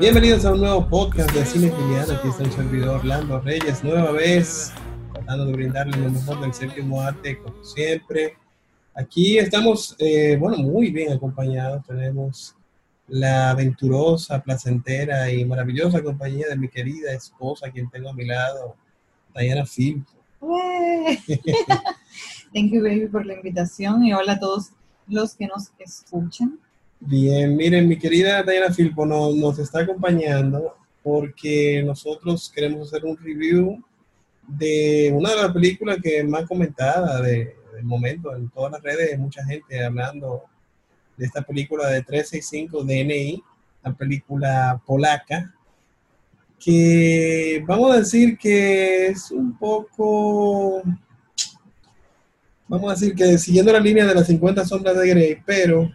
Bienvenidos a un nuevo podcast de Cine Filial. Aquí está el servidor Orlando Reyes, nueva vez, tratando de brindarle lo mejor del séptimo arte, como siempre. Aquí estamos, eh, bueno, muy bien acompañados. Tenemos la aventurosa, placentera y maravillosa compañía de mi querida esposa, quien tengo a mi lado, Diana. ¡Ué! Thank you, baby, por la invitación y hola a todos los que nos escuchan. Bien, miren, mi querida Diana Filpo nos, nos está acompañando porque nosotros queremos hacer un review de una de las películas que más comentada de, del momento en todas las redes, mucha gente hablando de esta película de 365 DNI, la película polaca, que vamos a decir que es un poco, vamos a decir que siguiendo la línea de las 50 sombras de Grey, pero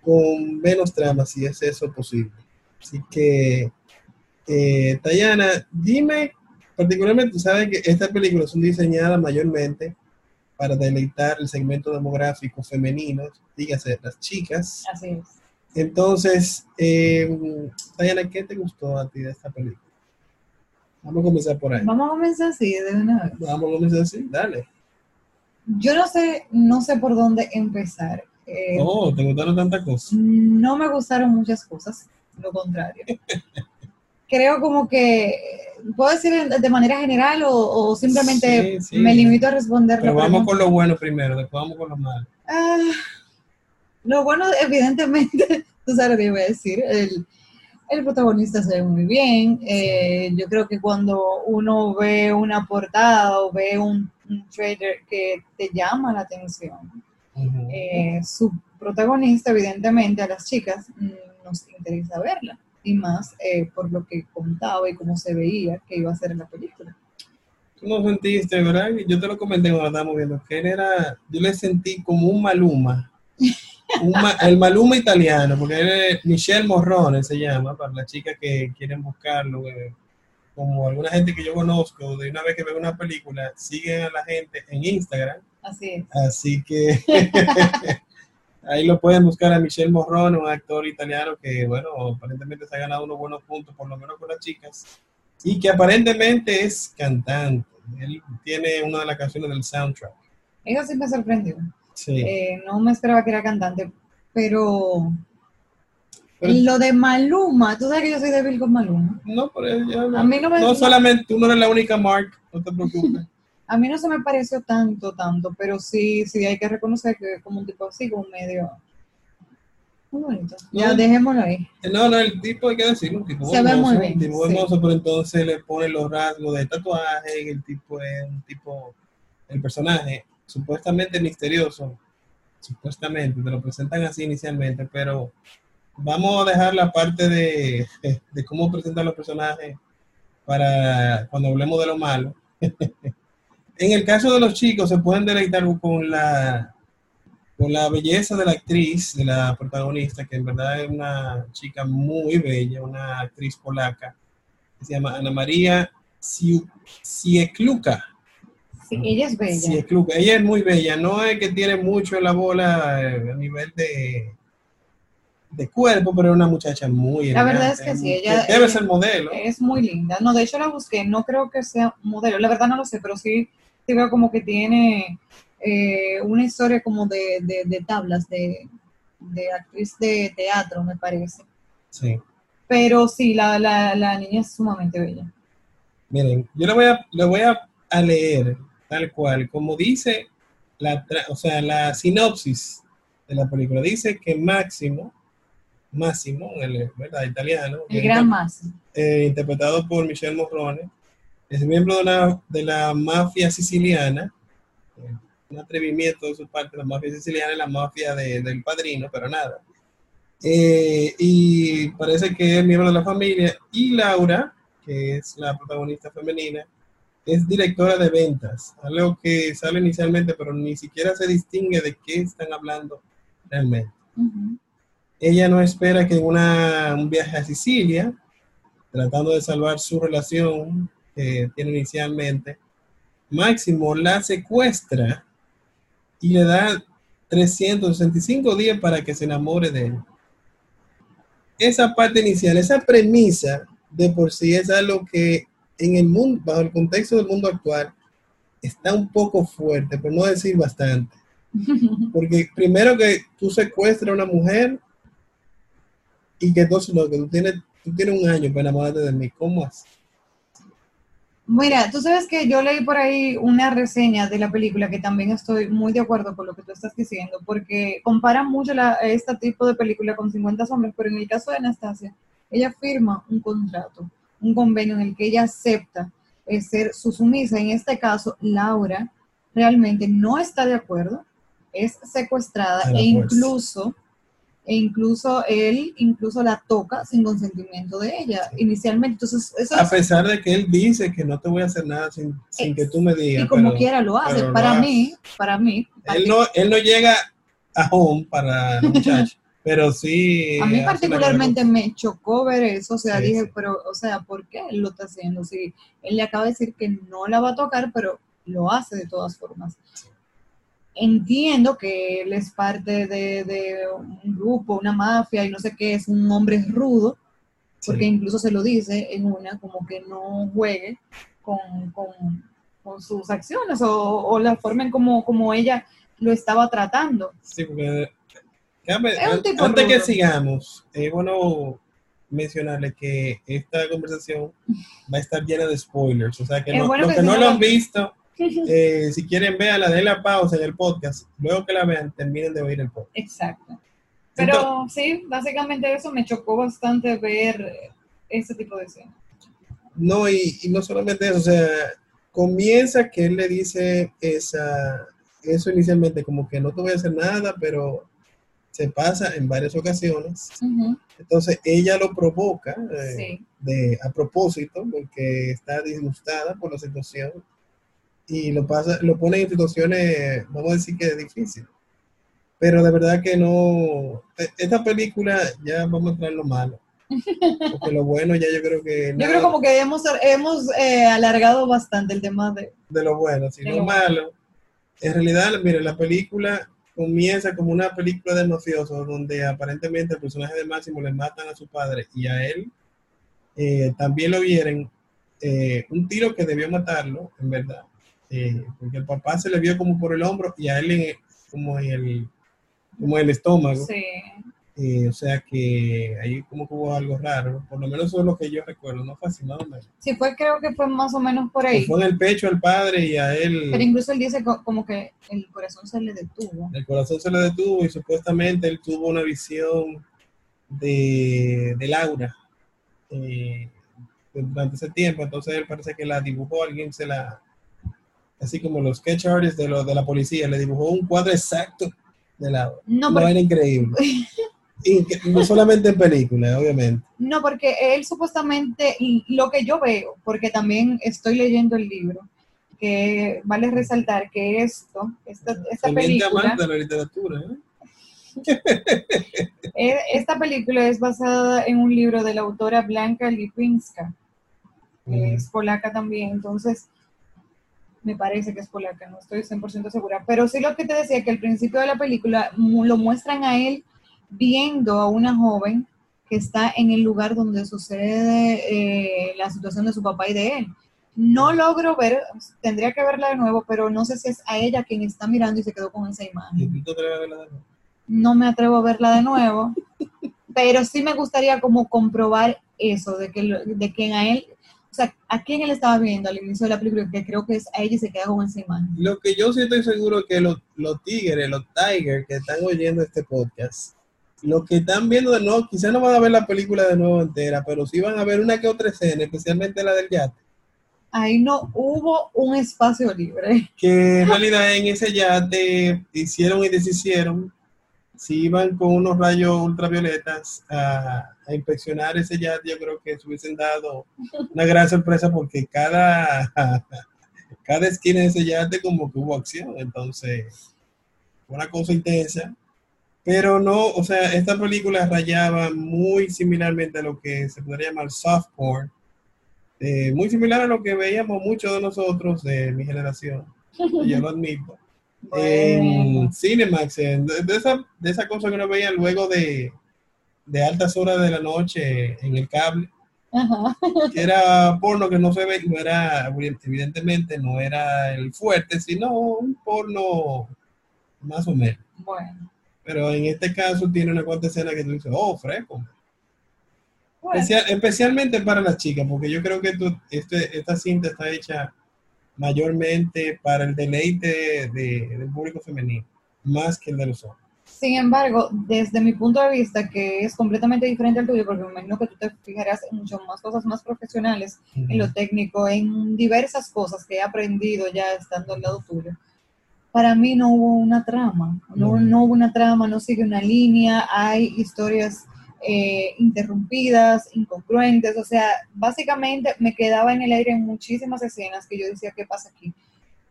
con menos trama, si es eso posible. Así que, eh, Tayana, dime, particularmente, sabes que estas películas son diseñadas mayormente para deleitar el segmento demográfico femenino, dígase, las chicas. Así es. Entonces, eh, Tayana, ¿qué te gustó a ti de esta película? Vamos a comenzar por ahí. Vamos a comenzar así de una vez. Vamos a comenzar así, dale. Yo no sé, no sé por dónde empezar. Eh, Oh, ¿te gustaron tantas cosas? No me gustaron muchas cosas, lo contrario. Creo como que, ¿puedo decir de manera general o, o simplemente Sí, sí. me limito a responder Pero vamos pregunta? con lo bueno primero, después vamos con lo malo. Ah, lo bueno, evidentemente, tú sabes lo que voy a decir, el, el protagonista se ve muy bien. eh, yo creo que cuando uno ve una portada o ve un, un trailer que te llama la atención, eh, su protagonista, evidentemente, a las chicas mm, nos interesa verla. Y más eh, por lo que contaba y cómo se veía que iba a ser en la película. Tú no sentiste, ¿verdad? Yo te lo comenté cuando estábamos viendo, que él era, yo le sentí como un Maluma, un ma- el Maluma italiano, porque él es Michelle Morrone se llama, para las chicas que quieren buscarlo, eh, como alguna gente que yo conozco, de una vez que ven una película, siguen a la gente en Instagram, Así es. así que ahí lo pueden buscar a Michelle Morrone, un actor italiano que, bueno, aparentemente se ha ganado unos buenos puntos, por lo menos con las chicas, y que aparentemente es cantante. Él tiene una de las canciones del soundtrack. Eso sí me sorprendió. Sí. Eh, no me esperaba que era cantante, pero, Pero- lo de Maluma, tú sabes que yo soy débil con Maluma. no, pero A mí no me- no solamente, tú no eres la única Mark, no te preocupes. A mí no se me pareció tanto, tanto, pero sí, sí hay que reconocer que es como un tipo así, como medio muy bonito. Ya, No. dejémoslo ahí. No, no, el tipo hay que decirlo, un tipo Se ve hermoso, muy bien, un tipo sí. hermoso, pero entonces le pone los rasgos de tatuaje, el tipo es un tipo, el personaje supuestamente misterioso, supuestamente, te lo presentan así inicialmente, pero vamos a dejar la parte de, de cómo presentan los personajes para cuando hablemos de lo malo. en el caso de los chicos, se pueden deleitar con la con la belleza de la actriz, de la protagonista, que en verdad es una chica muy bella, una actriz polaca, que se llama Ana María Siekluka. Sí, ella es bella. Siekluka. Ella es muy bella, no es que tiene mucho en la bola eh, a nivel de, de cuerpo, pero es una muchacha muy La verdad es elegante, que sí, ella- debe ser modelo. Es muy linda. No, de hecho la busqué, no creo que sea modelo, la verdad no lo sé, pero sí, veo como que tiene eh, una historia como de, de, de tablas, de, de actriz de teatro, me parece. Sí. Pero sí, la, la, la niña es sumamente bella. Miren, yo le voy a, le voy a, a leer tal cual, como dice la, o sea, la sinopsis de la película. Dice que Máximo, Máximo, el ¿verdad? italiano, El gran más. eh, interpretado por Michelle Morrone, es miembro de la, de la mafia siciliana. Un atrevimiento de su parte, la mafia siciliana y la mafia de- del padrino, pero nada. Eh, y parece que es miembro de la familia. Y Laura, que es la protagonista femenina, es directora de ventas, algo que sale inicialmente, pero ni siquiera se distingue de qué están hablando realmente. Ujú. ella no espera que una, un viaje a Sicilia, tratando de salvar su relación que tiene inicialmente, Máximo la secuestra y le da 365 días para que se enamore de él. Esa parte inicial, esa premisa de por sí es algo que en el mundo, bajo el contexto del mundo actual, está un poco fuerte, por no decir bastante. Porque primero que tú secuestras a una mujer y que entonces lo que tú tienes, tú tienes un año para enamorarte de mí, ¿cómo así? Mira, tú sabes que yo leí por ahí una reseña de la película que también estoy muy de acuerdo con lo que tú estás diciendo, porque compara mucho la, este tipo de película con 50 hombres, pero en el caso de Anastasia, ella firma un contrato, un convenio en el que ella acepta eh, ser su sumisa. En este caso, Laura realmente no está de acuerdo, es secuestrada A la e fuerza. incluso e incluso él incluso la toca sin consentimiento de ella inicialmente. Entonces, eso A es, pesar de que él dice que no te voy a hacer nada sin, sin que tú me digas. y como pero quiera lo hace. lo Para hace. mí, para mí, Él no, él no llega a home para la muchacha, pero sí. A mí hace particularmente me chocó ver eso, o sea, Sí, dije, sí. pero, o sea, ¿por qué él lo está haciendo? Si él le acaba de decir que no la va a tocar, pero lo hace de todas formas. Entiendo que él es parte de, de un grupo, una mafia y no sé qué, es un hombre rudo, Sí. porque incluso se lo dice en una, como que no juegue con, con- con sus acciones o, o la forma en como, como ella lo estaba tratando. Sí, porque antes que sigamos, es bueno mencionarle que esta conversación va a estar llena de spoilers, o sea que Es no- bueno los que no lo- han visto, eh, si quieren verla, den la pausa en el podcast, luego que la vean, terminen de oír el podcast. Exacto. Pero sí, básicamente eso me chocó bastante ver ese tipo de escena. No, y, y no solamente eso, o sea, comienza que él le dice esa, eso inicialmente, como que no te voy a hacer nada, pero se pasa en varias ocasiones. Entonces ella lo provoca eh, Sí. de, a propósito, porque está disgustada por la situación y lo, pasa, lo pone en situaciones, vamos a decir que difíciles. Pero de verdad que no, e- esta película ya vamos a entrar en lo malo. Porque lo bueno ya yo creo que... Yo creo como que hemos, hemos eh, alargado bastante el tema de... de lo bueno, sino lo malo. En realidad, mire, la película comienza como una película de mafiosos donde aparentemente el personaje de Máximo le matan a su padre y a él eh, también lo vieren eh, un tiro que debió matarlo, en verdad, eh, porque el papá se le vio como por el hombro y a él en- como en el como en el estómago, Sí. eh, o sea que ahí como que hubo algo raro, por lo menos eso es lo que yo recuerdo, no fue así, más o menos. Sí, fue, creo que fue más o menos por ahí. Fue en el pecho al padre y a él... Pero incluso él dice co- como que el corazón se le detuvo. El corazón se le detuvo y supuestamente él tuvo una visión de, de Laura eh, durante ese tiempo. Entonces él parece que la dibujó, alguien se la, así como los sketch artists de, lo, de la policía, le dibujó un cuadro exacto de Laura. No, No, porque, era increíble. No solamente en películas, obviamente. no, porque él supuestamente, lo que yo veo, porque también estoy leyendo el libro, que vale resaltar que esto, esta, esta película, de la literatura. ¿eh? eh, esta película es basada en un libro de la autora Blanca Lipinska, que es polaca también, entonces me parece que es polaca, no estoy 100% segura, pero sí lo que te decía, que al principio de la película lo muestran a él viendo a una joven que está en el lugar donde sucede eh, la situación de su papá y de él. No logro ver, tendría que verla de nuevo, pero no sé si es a ella quien está mirando y se quedó con esa ¿Y imagen. tú te atreves a verla de nuevo? No me atrevo a verla de nuevo, pero sí me gustaría como comprobar eso, de que, de que a él, o sea, a quién él estaba viendo al inicio de la película, que creo que es a ella y se queda con esa imagen. Lo que yo sí estoy seguro es que los, los tigres, los tigers que están oyendo este podcast, los que están viendo de nuevo, quizás no van a ver la película de nuevo entera, pero sí van a ver una que otra escena, especialmente la del yate, Ahí no hubo un espacio libre. que en realidad en ese yate hicieron y deshicieron, si iban con unos rayos ultravioletas a, a inspeccionar ese yate, yo creo que se hubiesen dado una gran sorpresa porque cada, cada esquina de ese yate como que hubo acción, entonces fue una cosa intensa. Pero no, o sea, esta película rayaba muy similarmente a lo que se podría llamar soft eh, muy similar a lo que veíamos muchos de nosotros de mi generación, yo lo admito, en. Cinemax, en- de, de esa, de esa cosa que uno veía luego de, de altas horas de la noche en el cable, Ajá. que era porno que no se ve, no era, evidentemente no era el fuerte, sino un porno más o menos. Bueno. Pero en este caso tiene una cuanta escena que tú dices, oh, fresco. Bueno, Especial- especialmente para las chicas, porque yo creo que tú- este, esta cinta está hecha mayormente para el deleite de- del público femenino, más que el de los hombres. Sin embargo, desde mi punto de vista, que es completamente diferente al tuyo, porque me imagino que tú te fijarás en mucho más cosas más profesionales, en lo técnico, en diversas cosas que he aprendido ya estando al lado tuyo. Para mí no hubo una trama, no, No. no hubo una trama, no sigue una línea, hay historias eh, interrumpidas, incongruentes, o sea, básicamente me quedaba en el aire en muchísimas escenas que yo decía, ¿qué pasa aquí?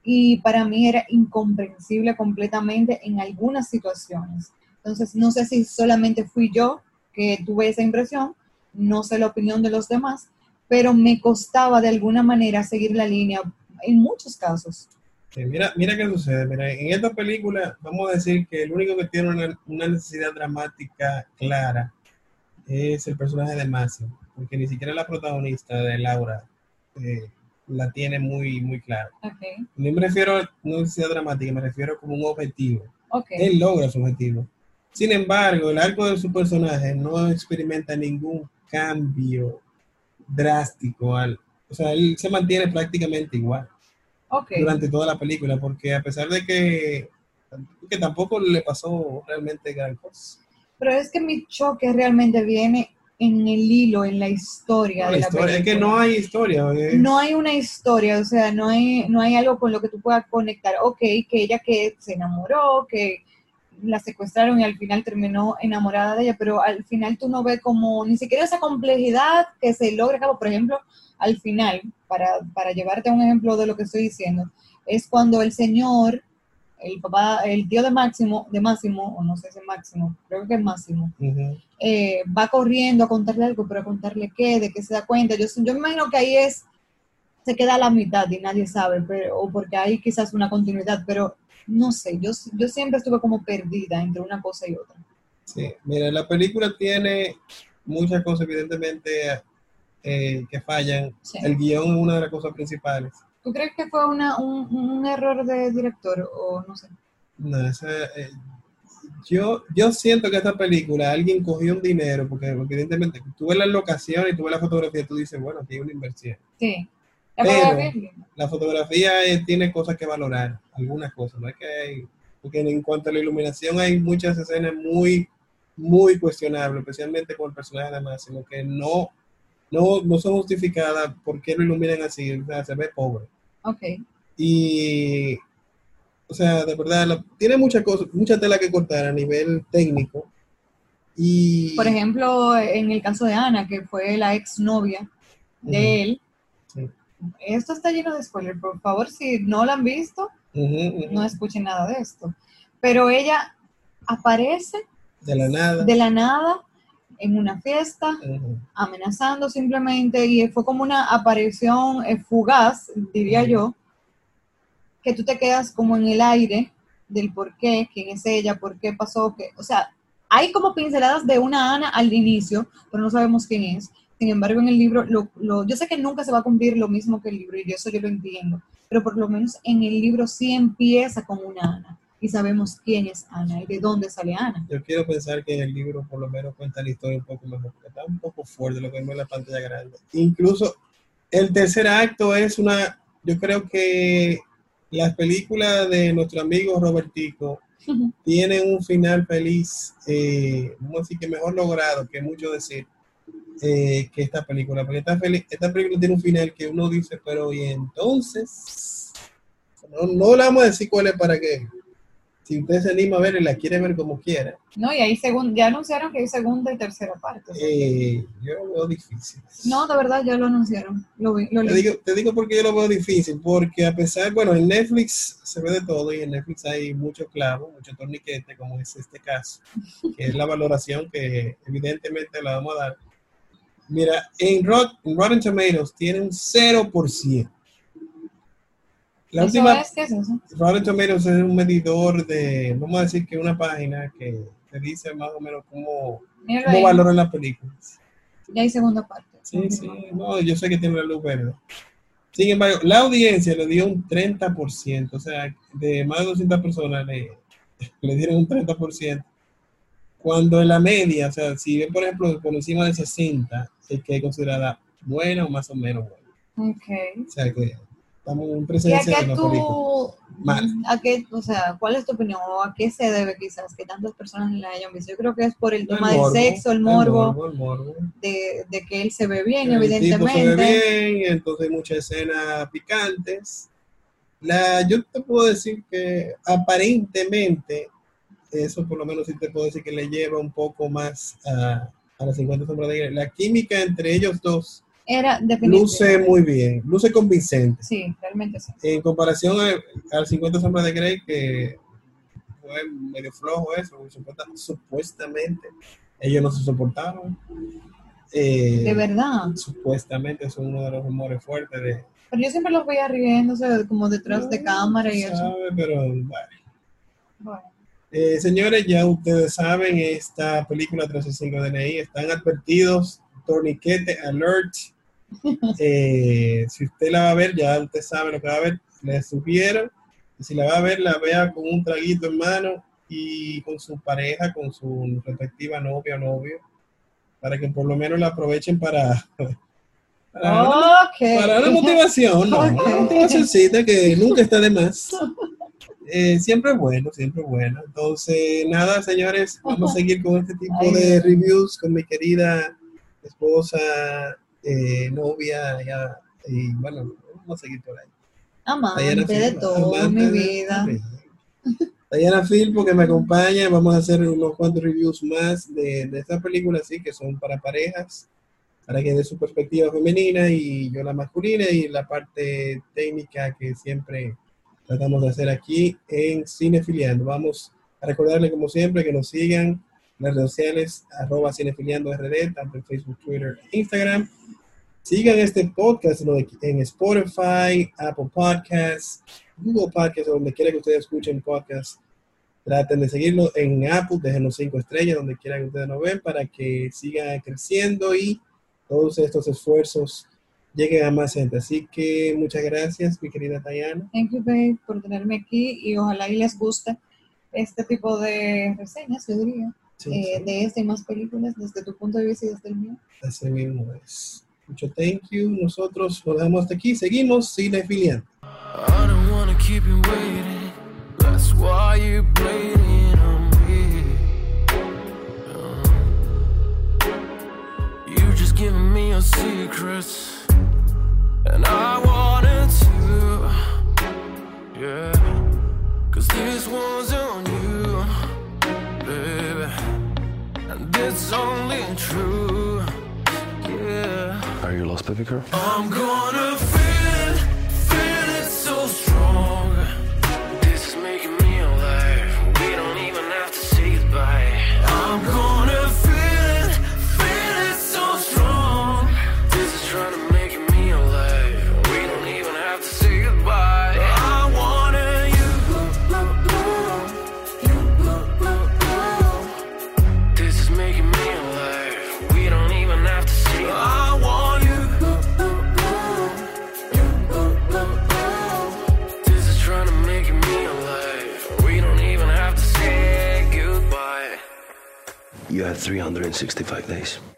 y para mí era incomprensible completamente en algunas situaciones. Entonces, no sé si solamente fui yo que tuve esa impresión, no sé la opinión de los demás, pero me costaba de alguna manera seguir la línea en muchos casos. Mira, mira qué sucede. Mira, en esta película, vamos a decir que el único que tiene una, una necesidad dramática clara es el personaje de Máximo, porque ni siquiera la protagonista de Laura eh, la tiene muy, muy clara. Ok, No me refiero a una necesidad dramática, me refiero como un objetivo. ok, Él logra su objetivo. Sin embargo, el arco de su personaje no experimenta ningún cambio drástico. Al, o sea, él se mantiene prácticamente igual ok. durante toda la película, porque a pesar de que, que tampoco le pasó realmente gran cosa. Pero es que mi choque realmente viene en el hilo, en la historia No, de la historia, es que película. no hay historia. es- no hay una historia, o sea, no hay, no hay algo con lo que tú puedas conectar. Ok, que ella que se enamoró, que la secuestraron y al final terminó enamorada de ella, pero al final tú no ves como ni siquiera esa complejidad que se logra. Por ejemplo, al final, para, para llevarte a un ejemplo de lo que estoy diciendo, es cuando el señor, el papá, el tío de Máximo, de Máximo, o no sé si es Máximo, creo que es Máximo, eh, va corriendo a contarle algo, pero a contarle qué, de qué se da cuenta. Yo, yo me imagino que ahí es, se queda a la mitad y nadie sabe, pero, o porque hay quizás una continuidad, pero no sé, yo, yo siempre estuve como perdida entre una cosa y otra. Sí, mira, la película tiene muchas cosas, evidentemente, eh, que fallan. Sí. El guion es una de las cosas principales. ¿Tú crees que fue una, un, un error de director o no sé? No, esa, eh, yo, yo siento que esta película alguien cogió un dinero, porque, evidentemente tú ves la locación y tú ves la fotografía, tú dices, bueno, aquí hay una inversión. Sí. La Pero- fotografía. La fotografía eh, tiene cosas que valorar, algunas cosas, no es que hay, porque en cuanto a la iluminación hay muchas escenas muy, muy cuestionables, especialmente con el personaje de Máximo, que no, no, no son justificadas por qué lo iluminan así, o sea, se ve pobre. Ok. Y, o sea, de verdad, la- tiene muchas cosas, mucha tela que cortar a nivel técnico. Y, Por ejemplo, en el caso de Ana, que fue la exnovia de Ujú. él, Sí. esto está lleno de spoilers, por favor, si no la han visto, no escuchen nada de esto. Pero ella aparece de la nada. de la nada en una fiesta, amenazando simplemente, y fue como una aparición eh, fugaz, diría yo, que tú te quedas como en el aire del por qué, quién es ella, por qué pasó, que, o sea, hay como pinceladas de una Ana al inicio, pero no sabemos quién es. Sin embargo, en el libro, lo, lo- yo sé que nunca se va a cumplir lo mismo que el libro, y eso yo lo entiendo, pero por lo menos en el libro sí empieza con una Ana, y sabemos quién es Ana y de dónde sale Ana. Yo quiero pensar que en el libro por lo menos cuenta la historia un poco mejor, porque está un poco fuerte lo que vemos en la pantalla grande. Incluso el tercer acto es una, yo creo que las películas de nuestro amigo Robertico tienen un final feliz, eh, vamos a decir que mejor logrado, que mucho decir, eh, que esta película, porque esta, esta película tiene un final que uno dice, pero y entonces, no, no le vamos a decir cuál es para que si usted se anima a ver y la quiere ver como quiera, No, y ahí segun- ya anunciaron que hay segunda y tercera parte. eh, yo lo veo difícil. No, de verdad, ya lo anunciaron. Lo vi, lo Te digo, te digo porque yo lo veo difícil, porque a pesar, bueno, en Netflix se ve de todo y en Netflix hay mucho clavo, mucho torniquete, como es este caso, que es la valoración que evidentemente la vamos a dar. Mira, en, Rot- en Rotten Tomatoes tiene un 0%. La ¿Eso última, es? ¿Qué es eso? Rotten Tomatoes es un medidor de, vamos a decir que una página que te dice más o menos cómo, cómo valoran las películas. Ya hay segunda parte. Sí, sí, no, yo sé que tiene la luz verde. Sin embargo, la audiencia le dio un 30%, o sea, de más de 200 personas le, le dieron un 30%. Cuando en la media, o sea, si ven, por ejemplo, por encima de 60, es que es considerada buena o más o menos buena. Ok. O sea, que estamos en ¿Y a presencia de película. tú, Mal. a qué, o sea, cuál es tu opinión o a qué se debe quizás que tantas personas la hayan visto? Yo creo que es por el tema del morbo, sexo, el morbo, morbo, el morbo. de, de que él se ve bien, El tipo se ve evidentemente. bien, entonces hay muchas escenas picantes. La, yo te puedo decir que aparentemente, eso por lo menos sí te puedo decir que le lleva un poco más a, a las 50 sombras de Grey. La química entre ellos dos Era luce muy bien, luce convincente. Sí, realmente sí. En comparación al 50 sombras de Grey, que fue medio flojo eso, supuesta- supuestamente ellos no se soportaron. Eh, De verdad. supuestamente es uno de los rumores fuertes de Pero yo siempre los veía riéndose como detrás de cámara y eso. sabe, pero bueno. Bueno, Eh, señores, ya ustedes saben, esta película 365 DNI están advertidos, torniquete alert. Eh, si usted la va a ver, ya usted sabe lo que va a ver. Les sugiero que si la va a ver, la vea con un traguito en mano y con su pareja, con su respectiva novia o novio, para que por lo menos la aprovechen para, para, ok. para una motivación, ¿no? Ok. Una motivacioncita que nunca está de más. Eh, siempre es bueno, siempre es bueno. Entonces, nada, señores, vamos a seguir con este tipo de reviews con mi querida esposa, eh, novia, ya, y bueno, vamos a seguir por ahí. Amante de Phil, todo, amante mi vida. Diana Phil, porque me acompaña, vamos a hacer unos cuantos reviews más de, de esta película, sí, que son para parejas, para que dé su perspectiva femenina y yo la masculina y la parte técnica que siempre tratamos de hacer aquí en Cinefiliando. Vamos a recordarle como siempre que nos sigan las redes sociales arroba cinefiliando RD, tanto en Facebook, Twitter e Instagram. Sigan este podcast en Spotify, Apple Podcasts, Google Podcasts, donde quiera que ustedes escuchen podcasts. Traten de seguirlo en Apple, déjenos cinco estrellas donde quiera que ustedes nos ven para que siga creciendo y todos estos esfuerzos lleguen a más gente. Así que muchas gracias, mi querida Tayana. Thank you, babe, por tenerme aquí y ojalá y les guste este tipo de reseñas, yo diría, Sí, eh, sí, de esta y más películas desde tu punto de vista y desde el mío. así mismo es. Mucho thank you. Nosotros lo dejamos hasta aquí. Seguimos cinefiliando. I don't wanna keep you waiting. That's why you're bleeding on me. Uh, you just giving me your secrets, and I wanted to. Yeah, cause this one's it's only true. Yeah. Are you lost, baby girl? in 65 days.